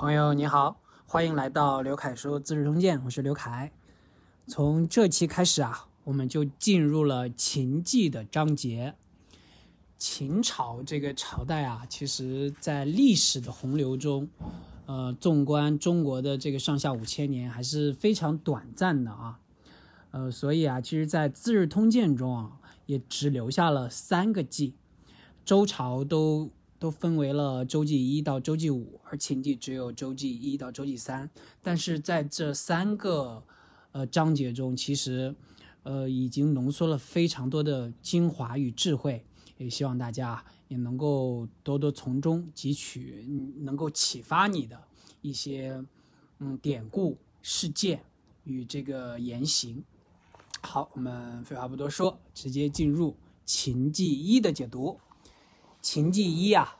朋友你好，欢迎来到刘凯说《资治通鉴》，我是刘凯。从这期开始啊，我们就进入了秦纪的章节。秦朝这个朝代啊，其实在历史的洪流中，呃，纵观中国的这个上下五千年，还是非常短暂的啊。呃，所以啊，其实，在《资治通鉴》中啊，也只留下了三个纪，周朝都。都分为了周记一到周记五，而秦记只有周记一到周记三。但是在这三个呃章节中，其实呃已经浓缩了非常多的精华与智慧，也希望大家也能够多多从中汲取能够启发你的一些嗯典故事件与这个言行。好，我们废话不多说，直接进入秦记一的解读。秦纪一啊，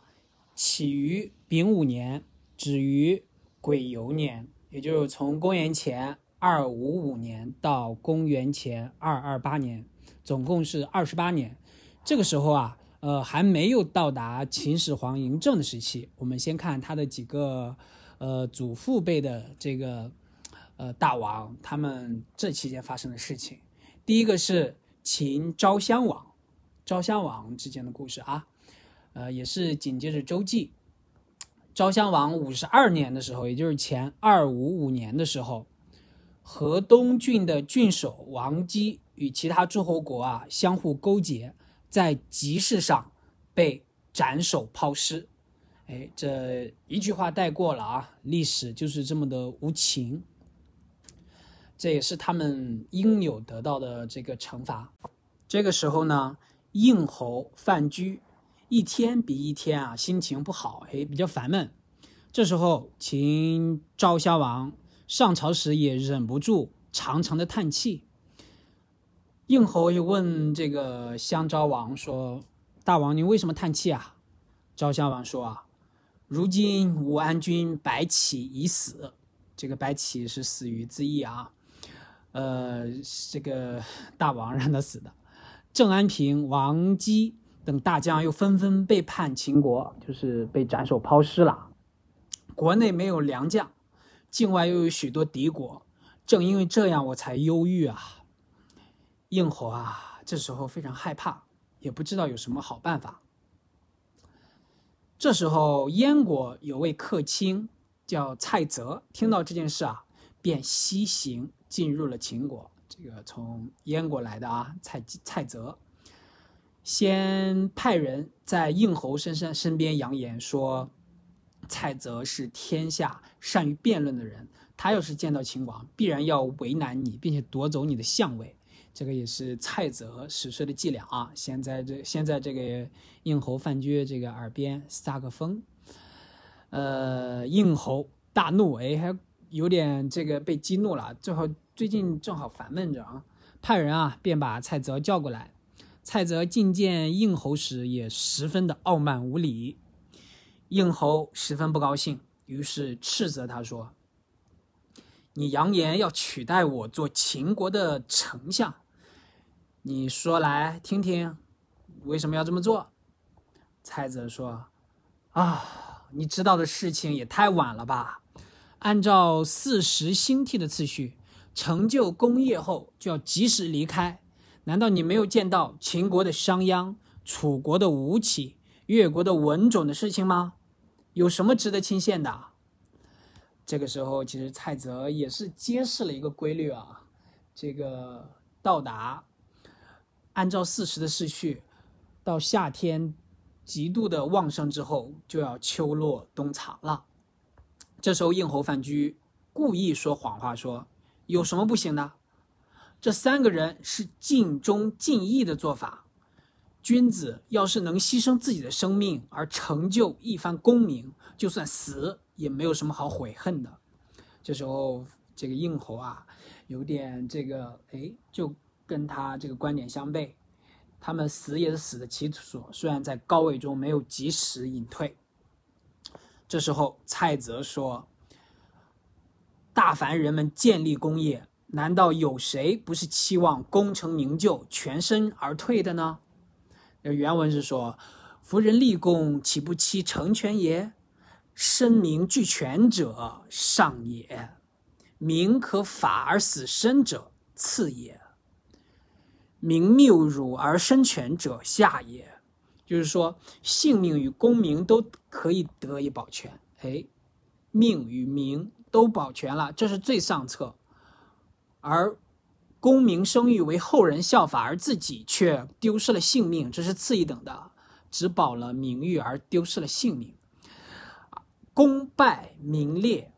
起于丙午年，止于癸酉年，也就是从公元前二五五年到公元前二二八年，总共是二十八年。这个时候啊，呃，还没有到达秦始皇嬴政的时期。我们先看他的几个呃祖父辈的这个呃大王，他们这期间发生的事情。第一个是秦昭襄王，昭襄王之间的故事啊。呃，也是紧接着周记，昭襄王五十二年的时候，也就是前二五五年的时候，河东郡的郡守王姬与其他诸侯国啊相互勾结，在集市上被斩首抛尸。哎，这一句话带过了啊，历史就是这么的无情，这也是他们应有得到的这个惩罚。这个时候呢，应侯范雎。一天比一天啊，心情不好，哎，比较烦闷。这时候，秦昭襄王上朝时也忍不住长长的叹气。应侯又问这个襄昭王说：“大王，您为什么叹气啊？”昭襄王说：“啊，如今武安君白起已死，这个白起是死于自缢啊，呃，这个大王让他死的。郑安平、王姬。”等大将又纷纷背叛秦国，就是被斩首抛尸了。国内没有良将，境外又有许多敌国，正因为这样，我才忧郁啊。应侯啊，这时候非常害怕，也不知道有什么好办法。这时候，燕国有位客卿叫蔡泽，听到这件事啊，便西行进入了秦国。这个从燕国来的啊，蔡蔡泽。先派人在应侯身上身边扬言说，蔡泽是天下善于辩论的人，他要是见到秦王，必然要为难你，并且夺走你的相位。这个也是蔡泽使出的伎俩啊！先在这先在这个应侯范雎这个耳边撒个疯，呃，应侯大怒，哎，还有点这个被激怒了，最后最近正好烦闷着啊，派人啊便把蔡泽叫过来。蔡泽觐见应侯时，也十分的傲慢无礼。应侯十分不高兴，于是斥责他说：“你扬言要取代我做秦国的丞相，你说来听听，为什么要这么做？”蔡泽说：“啊，你知道的事情也太晚了吧？按照四时兴替的次序，成就功业后就要及时离开。”难道你没有见到秦国的商鞅、楚国的吴起、越国的文种的事情吗？有什么值得钦羡的？这个时候，其实蔡泽也是揭示了一个规律啊，这个到达按照四时的时序，到夏天极度的旺盛之后，就要秋落冬藏了。这时候，应侯范雎故意说谎话，说有什么不行的？这三个人是尽忠尽义的做法。君子要是能牺牲自己的生命而成就一番功名，就算死也没有什么好悔恨的。这时候，这个应侯啊，有点这个，哎，就跟他这个观点相悖。他们死也是死的其所，虽然在高位中没有及时隐退。这时候，蔡泽说：“大凡人们建立功业。”难道有谁不是期望功成名就、全身而退的呢？那原文是说：“夫人立功，岂不期成全也？生民俱全者上也，民可法而死生者次也，民谬辱而生全者下也。就是说，性命与功名都可以得以保全。哎，命与名都保全了，这是最上策；而功名声誉为后人效法，而自己却丢失了性命，这是次一等的。只保了名誉而丢失了性命，功败名裂，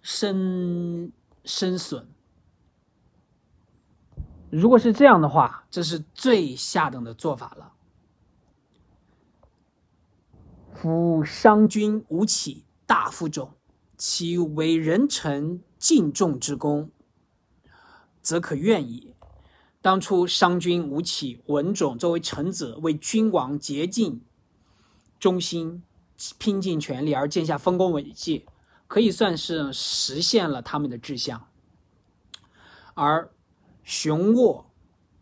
身身损。如果是这样的话，这是最下等的做法了。夫商君吴起大夫种，其为人臣敬重之功，则可愿矣。当初商君吴起、文种作为臣子，为君王竭尽忠心，拼尽全力而建下丰功伟绩，可以算是实现了他们的志向。而熊沃、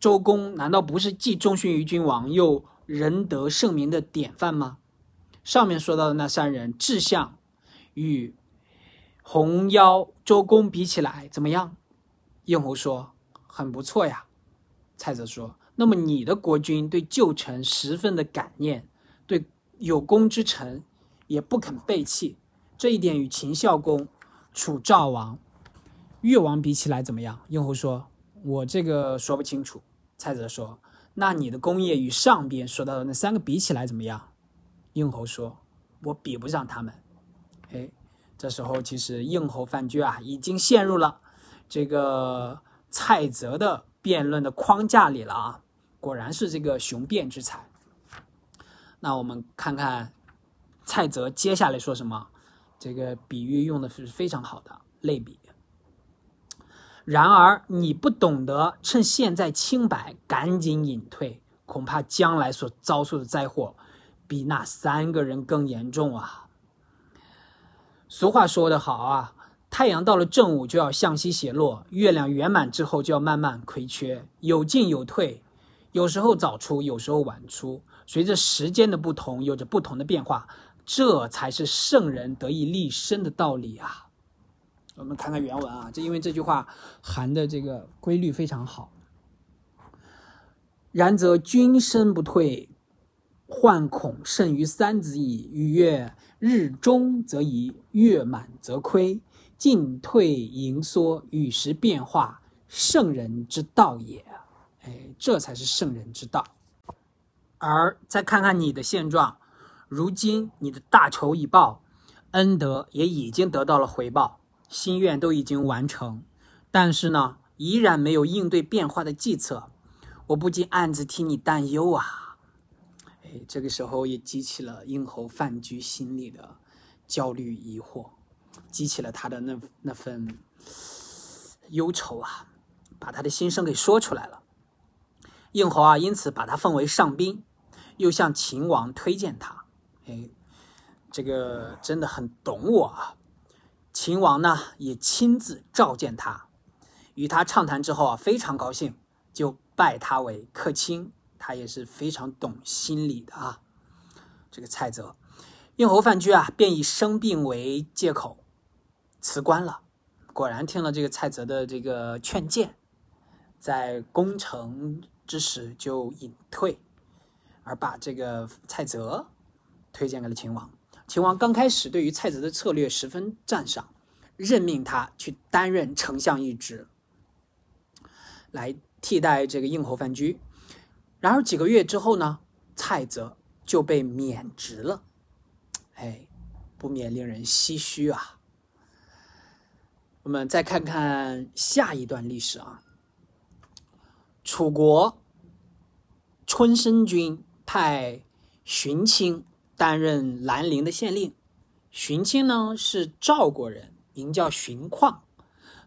周公难道不是既忠心于君王，又仁德圣明的典范吗？上面说到的那三人志向，与红妖、周公比起来怎么样？应侯说：“很不错呀。”蔡泽说：“那么你的国君对旧臣十分的感念，对有功之臣也不肯背弃，这一点与秦孝公、楚赵王、越王比起来怎么样？”应侯说：“我这个说不清楚。”蔡泽说：“那你的功业与上边说到的那三个比起来怎么样？”应侯说：“我比不上他们。”哎，这时候其实应侯范雎啊，已经陷入了这个蔡泽的。辩论的框架里了啊，果然是这个雄辩之才。那我们看看蔡泽接下来说什么，这个比喻用的是非常好的类比。然而你不懂得趁现在清白，赶紧隐退，恐怕将来所遭受的灾祸比那三个人更严重啊。俗话说得好啊。太阳到了正午就要向西斜落，月亮圆满之后就要慢慢亏缺，有进有退，有时候早出，有时候晚出，随着时间的不同，有着不同的变化，这才是圣人得以立身的道理啊！我们看看原文啊，这因为这句话含的这个规律非常好。然则君身不退，患恐甚于三子矣。禹曰：“日中则移，月满则亏。”进退盈缩，与时变化，圣人之道也。哎，这才是圣人之道。而再看看你的现状，如今你的大仇已报，恩德也已经得到了回报，心愿都已经完成，但是呢，依然没有应对变化的计策，我不禁暗自替你担忧啊。哎，这个时候也激起了应侯范雎心里的焦虑疑惑。激起了他的那那份忧愁啊，把他的心声给说出来了。应侯啊，因此把他奉为上宾，又向秦王推荐他。哎，这个真的很懂我啊。秦王呢，也亲自召见他，与他畅谈之后啊，非常高兴，就拜他为客卿。他也是非常懂心理的啊。这个蔡泽，应侯范雎啊，便以生病为借口。辞官了，果然听了这个蔡泽的这个劝谏，在攻城之时就隐退，而把这个蔡泽推荐给了秦王。秦王刚开始对于蔡泽的策略十分赞赏，任命他去担任丞相一职，来替代这个应侯范雎。然而几个月之后呢，蔡泽就被免职了。哎，不免令人唏嘘啊。我们再看看下一段历史啊。楚国春申君派荀卿担任兰陵的县令。荀卿呢是赵国人，名叫荀况，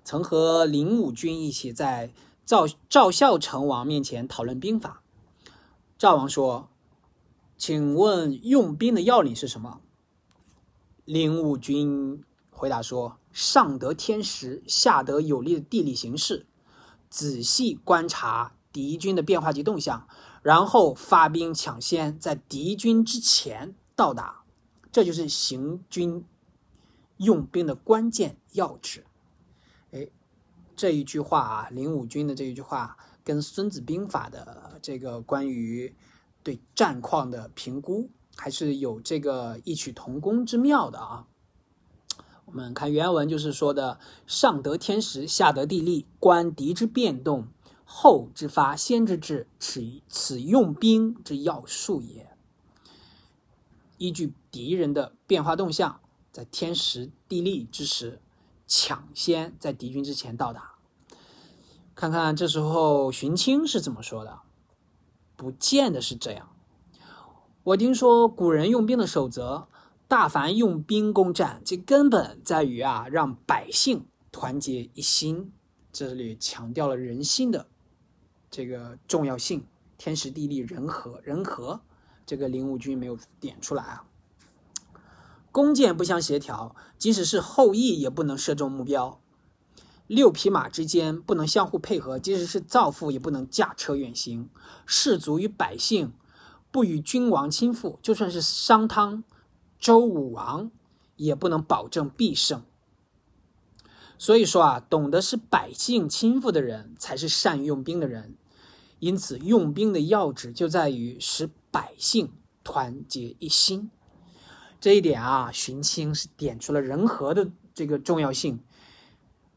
曾和灵武君一起在赵赵孝成王面前讨论兵法。赵王说：“请问用兵的要领是什么？”灵武君回答说。上得天时，下得有利的地理形势，仔细观察敌军的变化及动向，然后发兵抢先，在敌军之前到达，这就是行军用兵的关键要旨。哎，这一句话啊，林武军的这一句话，跟《孙子兵法》的这个关于对战况的评估，还是有这个异曲同工之妙的啊。我们看原文，就是说的“上得天时，下得地利，观敌之变动，后之发，先之至，此此用兵之要术也。”依据敌人的变化动向，在天时地利之时，抢先在敌军之前到达。看看这时候荀卿是怎么说的？不见得是这样。我听说古人用兵的守则。大凡用兵攻战，其根本在于啊，让百姓团结一心。这里强调了人心的这个重要性。天时地利人和，人和，这个林武军没有点出来啊。弓箭不相协调，即使是后羿也不能射中目标。六匹马之间不能相互配合，即使是造父也不能驾车远行。士卒与百姓不与君王亲附，就算是商汤。周武王也不能保证必胜，所以说啊，懂得是百姓亲附的人才是善用兵的人。因此，用兵的要旨就在于使百姓团结一心。这一点啊，荀卿是点出了人和的这个重要性。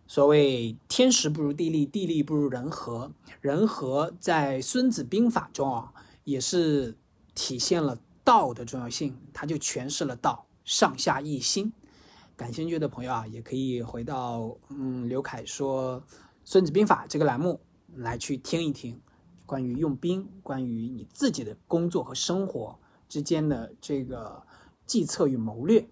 所谓天时不如地利，地利不如人和，人和在《孙子兵法》中啊，也是体现了。道的重要性，它就诠释了道上下一心。感兴趣的朋友啊，也可以回到嗯刘凯说《孙子兵法》这个栏目来去听一听，关于用兵，关于你自己的工作和生活之间的这个计策与谋略。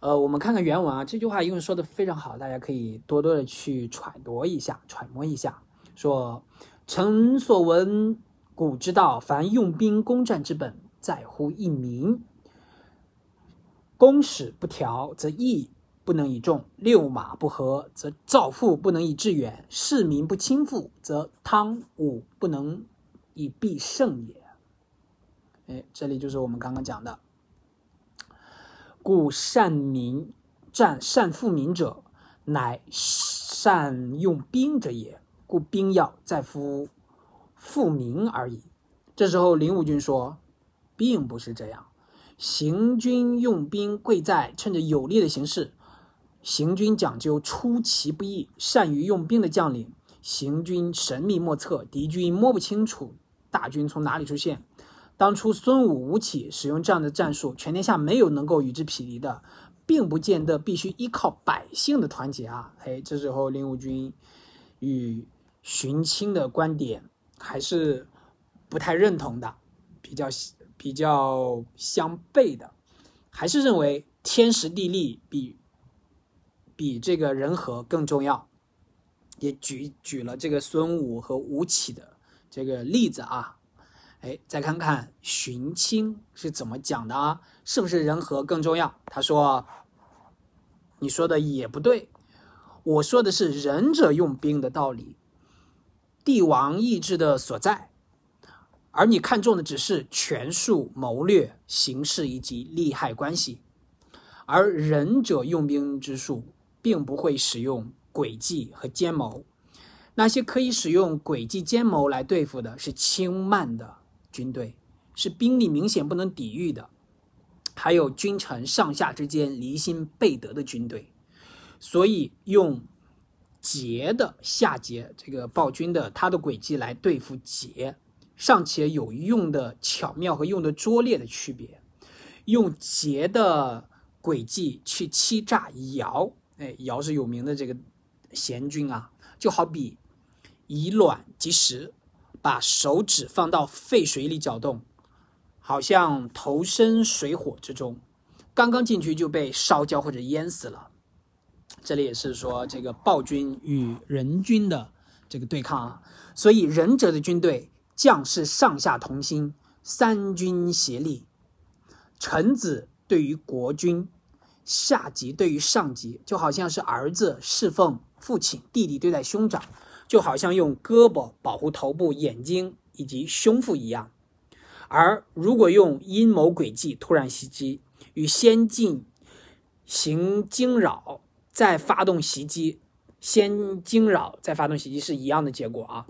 呃，我们看看原文啊，这句话因为说的非常好，大家可以多多的去揣度一下、揣摩一下。说臣所闻。古之道，凡用兵攻战之本，在乎一民。攻使不调，则义不能以重；六马不和，则造父不能以致远；士民不亲附，则汤武不能以必胜也。哎，这里就是我们刚刚讲的，故善民战、善富民者，乃善用兵者也。故兵要在乎。富民而已。这时候，林武军说，并不是这样。行军用兵，贵在趁着有利的形势。行军讲究出其不意，善于用兵的将领，行军神秘莫测，敌军摸不清楚大军从哪里出现。当初孙武、吴起使用这样的战术，全天下没有能够与之匹敌的，并不见得必须依靠百姓的团结啊！嘿，这时候林武军与荀卿的观点。还是不太认同的，比较比较相悖的，还是认为天时地利比比这个人和更重要。也举举了这个孙武和吴起的这个例子啊，哎，再看看荀卿是怎么讲的啊？是不是人和更重要？他说：“你说的也不对，我说的是仁者用兵的道理。”帝王意志的所在，而你看重的只是权术、谋略、形势以及利害关系，而仁者用兵之术，并不会使用诡计和奸谋。那些可以使用诡计奸谋来对付的，是轻慢的军队，是兵力明显不能抵御的，还有君臣上下之间离心背德的军队。所以用。捷的下节，这个暴君的他的诡计来对付捷，尚且有用的巧妙和用的拙劣的区别。用捷的诡计去欺诈尧，哎，尧是有名的这个贤君啊，就好比以卵击石，把手指放到沸水里搅动，好像投身水火之中，刚刚进去就被烧焦或者淹死了。这里也是说这个暴君与仁君的这个对抗啊，所以仁者的军队将士上下同心，三军协力。臣子对于国君，下级对于上级，就好像是儿子侍奉父亲，弟弟对待兄长，就好像用胳膊保护头部、眼睛以及胸腹一样。而如果用阴谋诡计突然袭击，与先进行惊扰再发动袭击，先惊扰再发动袭击是一样的结果啊。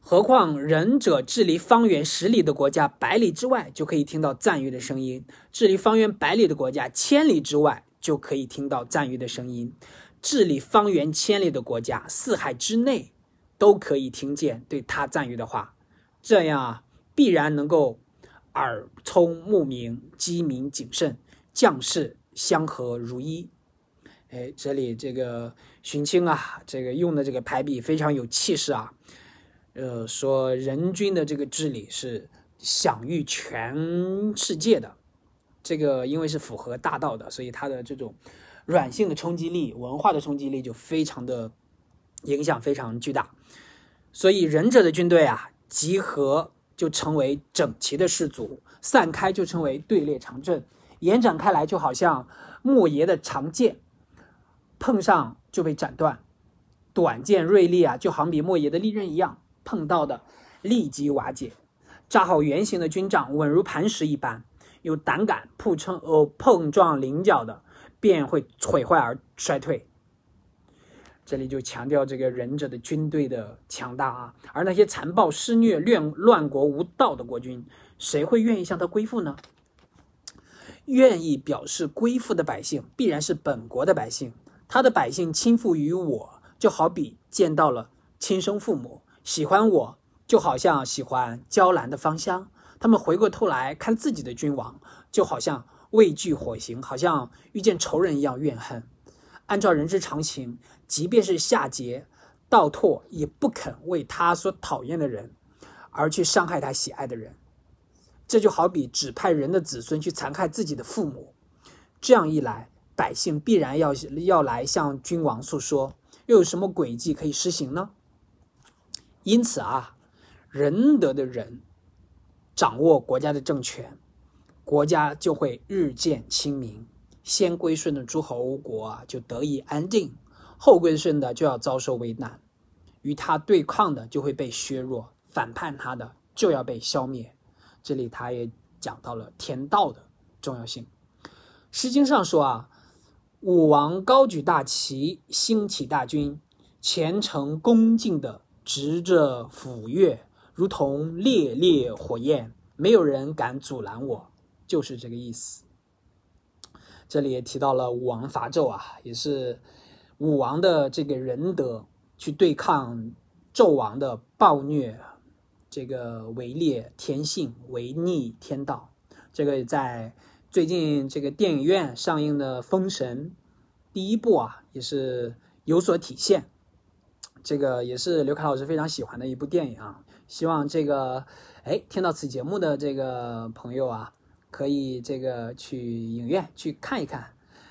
何况仁者治离方圆十里的国家，百里之外就可以听到赞誉的声音；治离方圆百里的国家，千里之外就可以听到赞誉的声音；治理方圆千里的国家，四海之内都可以听见对他赞誉的话。这样啊，必然能够耳聪目明，机敏谨慎，将士相和如一。哎，这里这个荀卿啊，这个用的这个排比非常有气势啊。呃，说人均的这个治理是享誉全世界的，这个因为是符合大道的，所以它的这种软性的冲击力、文化的冲击力就非常的影响非常巨大。所以仁者的军队啊，集合就成为整齐的士卒，散开就成为队列长阵，延展开来就好像莫邪的长剑，碰上就被斩断；短剑锐利啊，就好比莫邪的利刃一样。碰到的立即瓦解，扎好圆形的军帐稳如磐石一般，有胆敢碰冲呃碰撞棱角的，便会毁坏而衰退。这里就强调这个忍者的军队的强大啊，而那些残暴施虐、乱乱国无道的国君，谁会愿意向他归附呢？愿意表示归附的百姓，必然是本国的百姓。他的百姓倾附于我，就好比见到了亲生父母。喜欢我，就好像喜欢娇兰的芳香。他们回过头来看自己的君王，就好像畏惧火刑，好像遇见仇人一样怨恨。按照人之常情，即便是夏桀、道拓，也不肯为他所讨厌的人而去伤害他喜爱的人。这就好比指派人的子孙去残害自己的父母。这样一来，百姓必然要要来向君王诉说，又有什么诡计可以施行呢？因此啊，仁德的人掌握国家的政权，国家就会日渐清明。先归顺的诸侯国啊，就得以安定；后归顺的就要遭受危难，与他对抗的就会被削弱，反叛他的就要被消灭。这里他也讲到了天道的重要性。《诗经》上说啊：“武王高举大旗，兴起大军，虔诚恭敬的。”执着斧钺，如同烈烈火焰，没有人敢阻拦我，就是这个意思。这里也提到了武王伐纣啊，也是武王的这个仁德去对抗纣王的暴虐，这个违劣天性，违逆天道。这个在最近这个电影院上映的《封神》第一部啊，也是有所体现。这个也是刘凯老师非常喜欢的一部电影啊，希望这个哎听到此节目的这个朋友啊，可以这个去影院去看一看，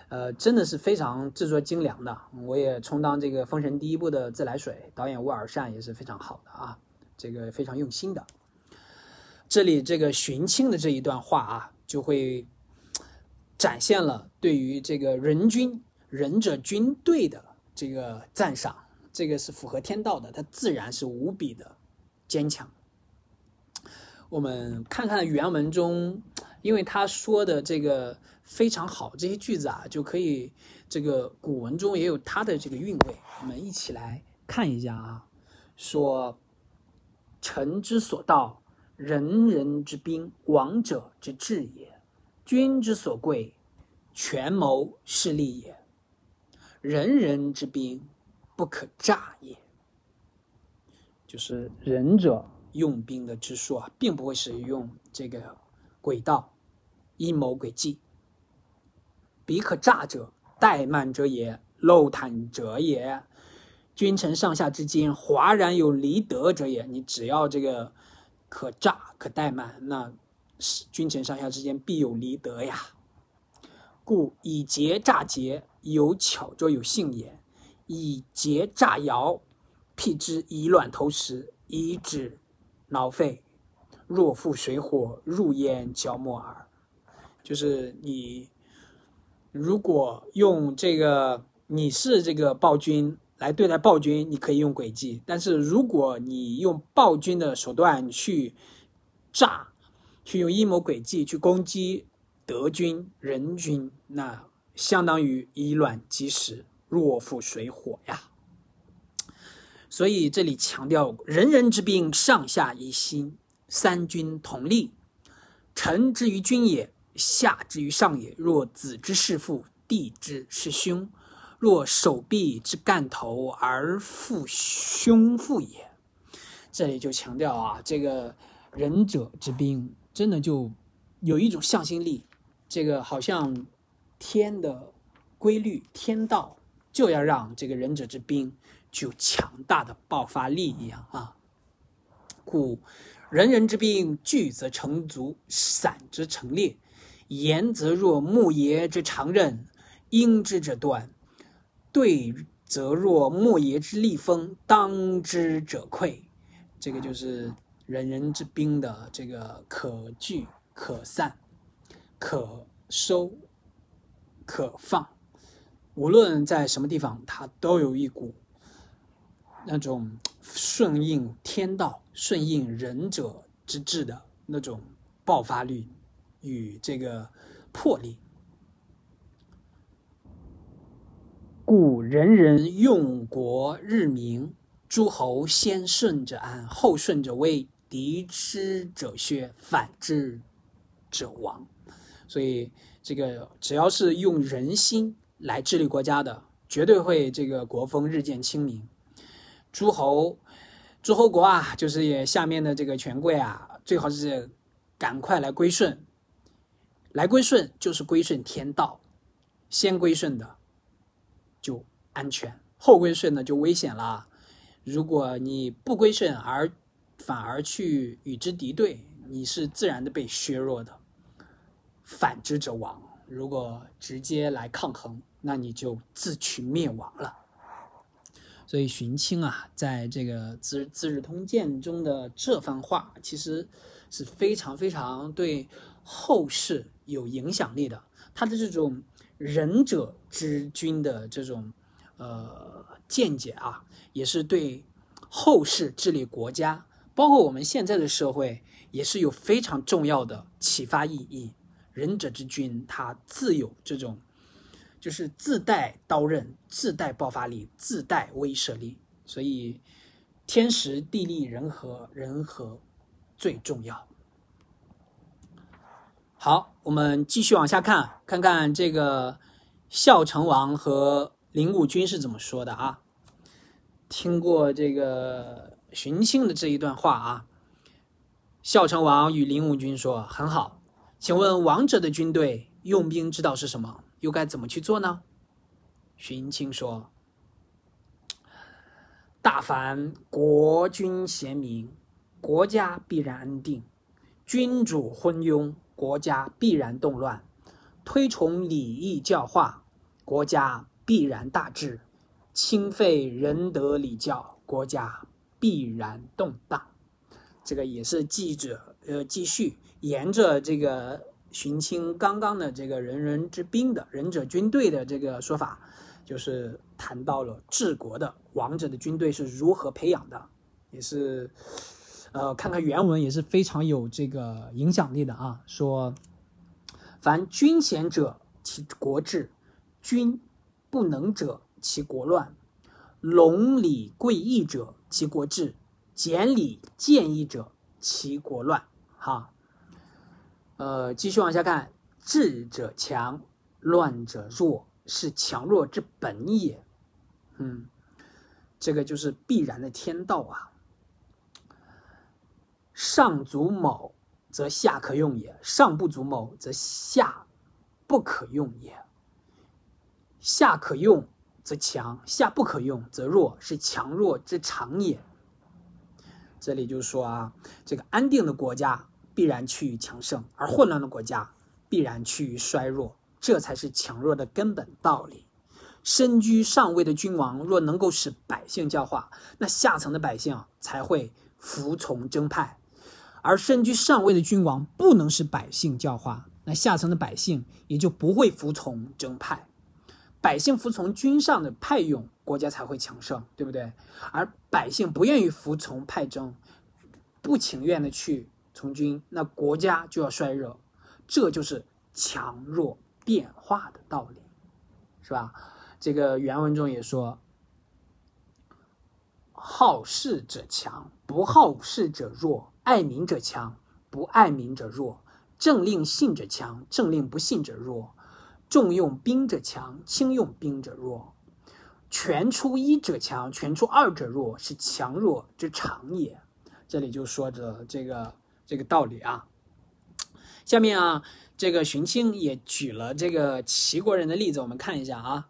呃，真的是非常制作精良的。我也充当这个《封神》第一部的自来水，导演乌尔善也是非常好的啊，这个非常用心的。这里这个寻亲的这一段话啊，就会展现了对于这个仁君仁者军队的这个赞赏。这个是符合天道的，它自然是无比的坚强。我们看看原文中，因为他说的这个非常好，这些句子啊，就可以这个古文中也有它的这个韵味。我们一起来看一下啊，说：“臣之所道，人人之兵，王者之治也；君之所贵，权谋势利也。人人之兵。”不可诈也，就是仁者用兵的之术啊，并不会使用这个诡道、阴谋诡计。彼可诈者，怠慢者也，漏坦者也。君臣上下之间，哗然有离德者也。你只要这个可诈可怠慢，那君臣上下之间必有离德呀。故以劫诈劫，有巧拙有信也。以劫诈摇，辟之以卵投石，以止挠肺。若负水火，入焉焦没耳。就是你，如果用这个，你是这个暴君来对待暴君，你可以用诡计；但是如果你用暴君的手段去诈，去用阴谋诡计去攻击德军、人军，那相当于以卵击石，若负水火呀。所以这里强调，人人之兵，上下一心，三军同力。臣之于君也，下之于上也。若子之弑父，弟之弑兄，若手臂之干头而负兄父也。这里就强调啊，这个仁者之兵，真的就有一种向心力，这个好像天的规律、天道就要让这个仁者之兵具有强大的爆发力一样啊。故人人之兵，聚则成卒，散之成列。言则若木爷之长刃，应之者断；对则若木爷之利锋，当之者溃。这个就是人人之兵的这个可聚可散、可收可放，无论在什么地方，它都有一股那种顺应天道、顺应仁者之治的那种爆发力与这个魄力。故人人用国日明。诸侯先顺者安，后顺者危，敌之者削，反之者亡。所以，这个只要是用人心来治理国家的，绝对会这个国风日渐清明。诸侯，诸侯国啊，就是也下面的这个权贵啊，最好是赶快来归顺。来归顺就是归顺天道，先归顺的就安全，后归顺的就危险了。如果你不归顺，而反而去与之敌对，你是自然的被削弱的。反之者亡。如果直接来抗衡，那你就自取灭亡了。所以荀卿啊，在这个《资资治通鉴》中的这番话，其实是非常非常对后世有影响力的。他的这种仁者之君的这种呃见解啊。也是对后世治理国家，包括我们现在的社会，也是有非常重要的启发意义。仁者之君，他自有这种，就是自带刀刃、自带爆发力、自带威慑力。所以，天时地利人和，人和最重要。好，我们继续往下看，看看这个孝成王和林武君是怎么说的啊？听过这个荀卿的这一段话啊，孝成王与林武君说：“很好，请问王者的军队用兵之道是什么？又该怎么去做呢？”荀卿说：“大凡国君贤明，国家必然安定；君主昏庸，国家必然动乱；推崇礼义教化，国家必然大治。”轻废仁德礼教，国家必然动荡。这个也是记者呃继续沿着这个荀卿刚刚的这个人人之兵的忍者军队的这个说法，就是谈到了治国的王者的军队是如何培养的，也是呃看看原文也是非常有这个影响力的啊。说凡君贤者，其国治；君不能者。其国乱，隆礼贵义者，其国治；简礼见义者，其国乱。哈，呃，继续往下看，治者强，乱者弱，是强弱之本也。嗯，这个就是必然的天道啊。上足某，则下可用也；上不足某，则下不可用也。下可用。则强，下不可用则弱，是强弱之常也。这里就说啊，这个安定的国家必然趋于强盛，而混乱的国家必然趋于衰弱，这才是强弱的根本道理。身居上位的君王若能够使百姓教化，那下层的百姓才会服从征派；而身居上位的君王不能使百姓教化，那下层的百姓也就不会服从征派。百姓服从君上的派用，国家才会强盛，对不对？而百姓不愿意服从派征，不情愿的去从军，那国家就要衰弱，这就是强弱变化的道理，是吧？这个原文中也说：“好事者强，不好事者弱；爱民者强，不爱民者弱；政令信者强，政令不信者弱；重用兵者强，轻用兵者弱；权出一者强，权出二者弱，是强弱之常也。”这里就说着这个这个道理啊。下面啊，这个荀卿也举了这个齐国人的例子，我们看一下啊。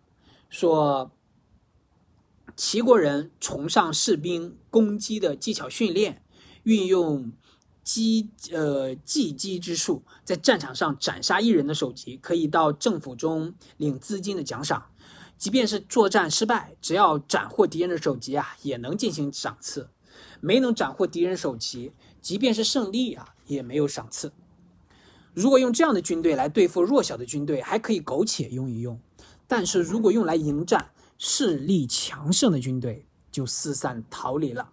说，齐国人崇尚士兵攻击的技巧训练，运用击呃计击之术，在战场上斩杀一人的首级，可以到政府中领资金的奖赏。即便是作战失败，只要斩获敌人的首级啊，也能进行赏赐；没能斩获敌人首级，即便是胜利啊，也没有赏赐。如果用这样的军队来对付弱小的军队，还可以苟且用一用。但是如果用来迎战势力强盛的军队，就四散逃离了。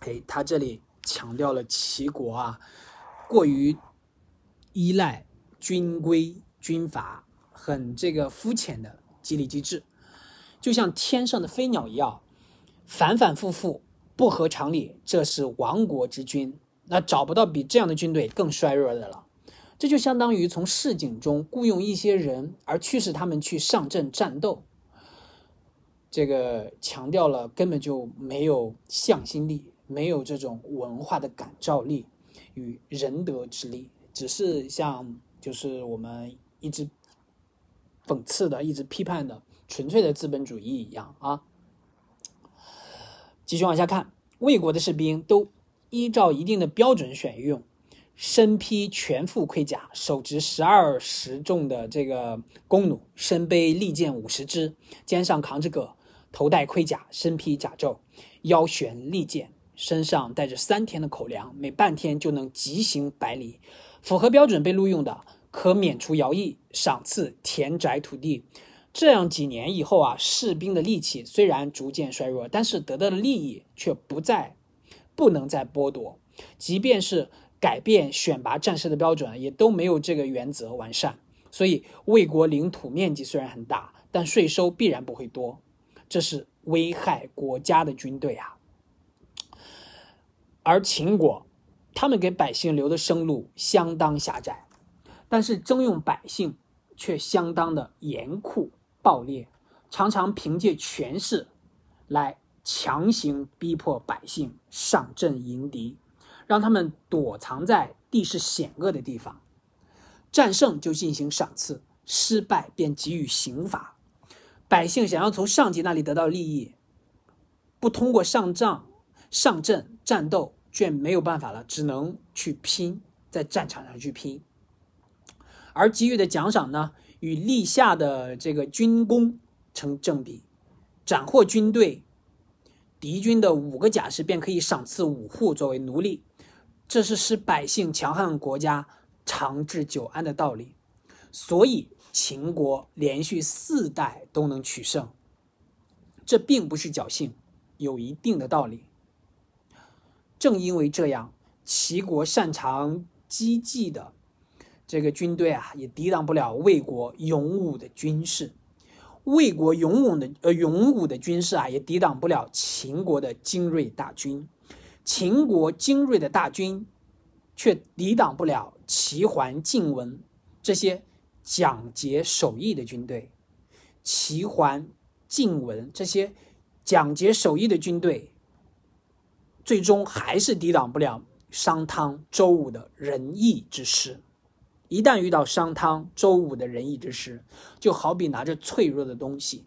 哎，他这里强调了齐国啊，过于依赖军规军法，很这个肤浅的激励机制，就像天上的飞鸟一样，反反复复不合常理。这是亡国之君，那找不到比这样的军队更衰弱的了。这就相当于从市井中雇佣一些人，而驱使他们去上阵战斗。这个强调了根本就没有向心力，没有这种文化的感召力与仁德之力，只是像就是我们一直讽刺的、一直批判的纯粹的资本主义一样啊。继续往下看，魏国的士兵都依照一定的标准选用。身披全副盔甲，手执十二石重的这个弓弩，身背利箭五十支，肩上扛着戈，头戴盔甲，身披甲胄，腰悬利剑，身上带着三天的口粮，每半天就能疾行百里。符合标准被录用的，可免除徭役，赏赐田宅土地。这样几年以后啊，士兵的力气虽然逐渐衰弱，但是得到的利益却不再不能再剥夺，即便是。改变选拔战士的标准，也都没有这个原则完善。所以魏国领土面积虽然很大，但税收必然不会多，这是危害国家的军队啊。而秦国，他们给百姓留的生路相当狭窄，但是征用百姓却相当的严酷暴烈，常常凭借权势来强行逼迫百姓上阵迎敌。让他们躲藏在地势险恶的地方，战胜就进行赏赐，失败便给予刑罚。百姓想要从上级那里得到利益，不通过上帐、上阵战斗，却没有办法了，只能去拼，在战场上去拼。而给予的奖赏呢，与立下的这个军功成正比，斩获军队敌军的五个甲士，便可以赏赐五户作为奴隶。这是使百姓强悍国家长治久安的道理，所以秦国连续四代都能取胜。这并不是侥幸，有一定的道理。正因为这样，齐国擅长机计的这个军队啊，也抵挡不了魏国勇武的军事。魏国勇武的呃勇武的军事啊，也抵挡不了秦国的精锐大军。秦国精锐的大军，却抵挡不了齐桓、晋文这些讲节守义的军队。齐桓、晋文这些讲节守义的军队，最终还是抵挡不了商汤、周武的仁义之师。一旦遇到商汤、周武的仁义之师，就好比拿着脆弱的东西、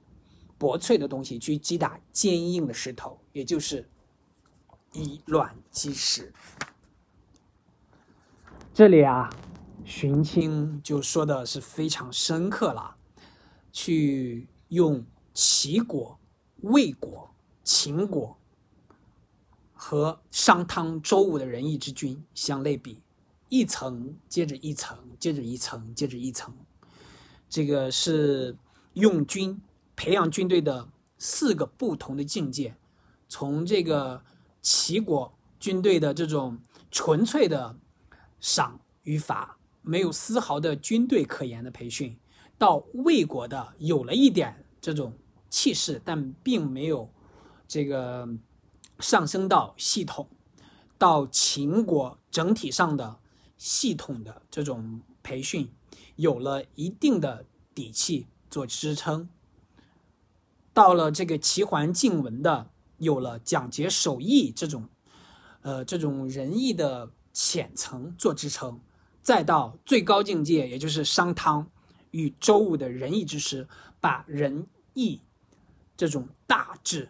薄脆的东西去击打坚硬的石头，也就是。以卵击石。这里啊，荀卿就说的是非常深刻了，去用齐国、魏国、秦国和商汤、周武的仁义之君相类比，一层接着一层，接着一层，接着一层，这个是用军培养军队的四个不同的境界，从这个。齐国军队的这种纯粹的赏与罚，没有丝毫的军队可言的培训，到魏国的有了一点这种气势，但并没有这个上升到系统，到秦国整体上的系统的这种培训，有了一定的底气做支撑。到了这个齐桓晋文的，有了讲节守义这种，呃，这种仁义的浅层做支撑，再到最高境界，也就是商汤与周武的仁义之师，把仁义这种大志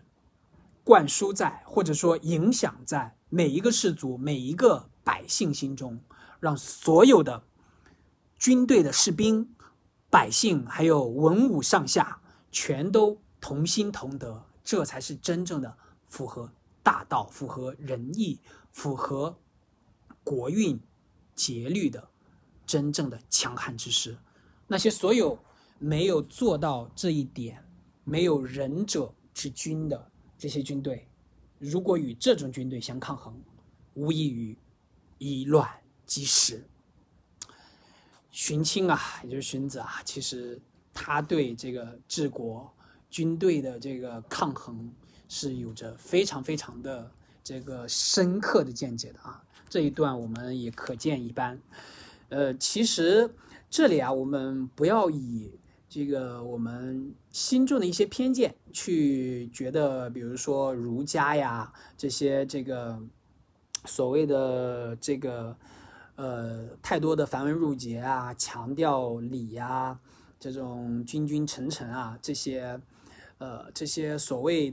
灌输在或者说影响在每一个士族、每一个百姓心中，让所有的军队的士兵、百姓还有文武上下全都。同心同德，这才是真正的符合大道、符合仁义、符合国运节律的真正的强悍之师。那些所有没有做到这一点、没有仁者之君的这些军队，如果与这种军队相抗衡，无异于以乱击石。荀卿啊，也就是荀子啊，其实他对这个治国。军队的这个抗衡是有着非常非常的这个深刻的见解的啊，这一段我们也可见一斑。呃，其实这里啊，我们不要以这个我们心中的一些偏见去觉得，比如说儒家呀这些这个所谓的这个呃太多的繁文缛节啊，强调礼呀，这种君君臣臣啊这些。呃，这些所谓，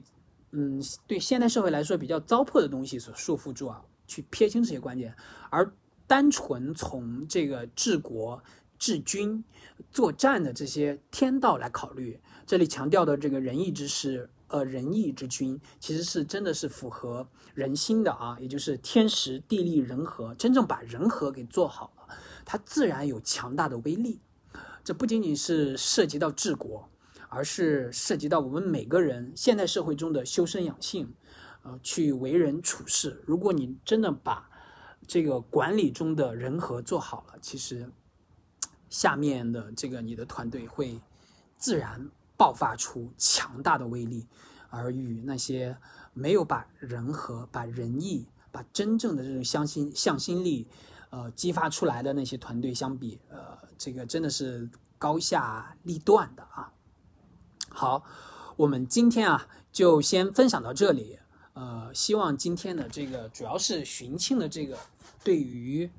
嗯，对现代社会来说比较糟粕的东西所束缚住啊，去撇清这些观念，而单纯从这个治国、治军、作战的这些天道来考虑，这里强调的这个仁义之师，呃，仁义之君，其实是真的是符合人心的啊，也就是天时地利人和，真正把人和给做好了，它自然有强大的威力。这不仅仅是涉及到治国。而是涉及到我们每个人现代社会中的修身养性，呃，去为人处事。如果你真的把这个管理中的人和做好了，其实下面的这个你的团队会自然爆发出强大的威力，而与那些没有把人和、把仁义、把真正的这种向心向心力，呃，激发出来的那些团队相比，呃，这个真的是高下立断的啊。好，我们今天啊就先分享到这里。呃，希望今天的这个主要是荀庆的这个对于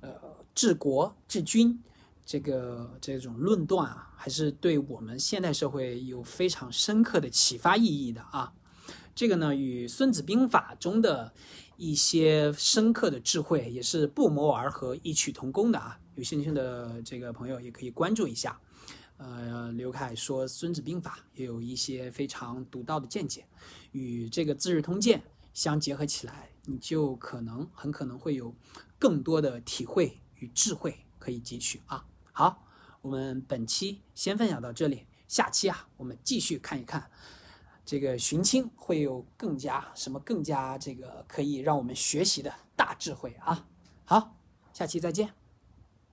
呃治国治军这个这种论断啊，还是对我们现代社会有非常深刻的启发意义的啊。这个呢，与《孙子兵法》中的一些深刻的智慧也是不谋而合、异曲同工的啊。有兴趣的这个朋友也可以关注一下。呃，刘凯说《孙子兵法》也有一些非常独到的见解，与这个《资治通鉴》相结合起来，你就可能很可能会有更多的体会与智慧可以汲取啊。好，我们本期先分享到这里，下期啊，我们继续看一看这个寻亲会有更加什么更加这个可以让我们学习的大智慧啊。好，下期再见。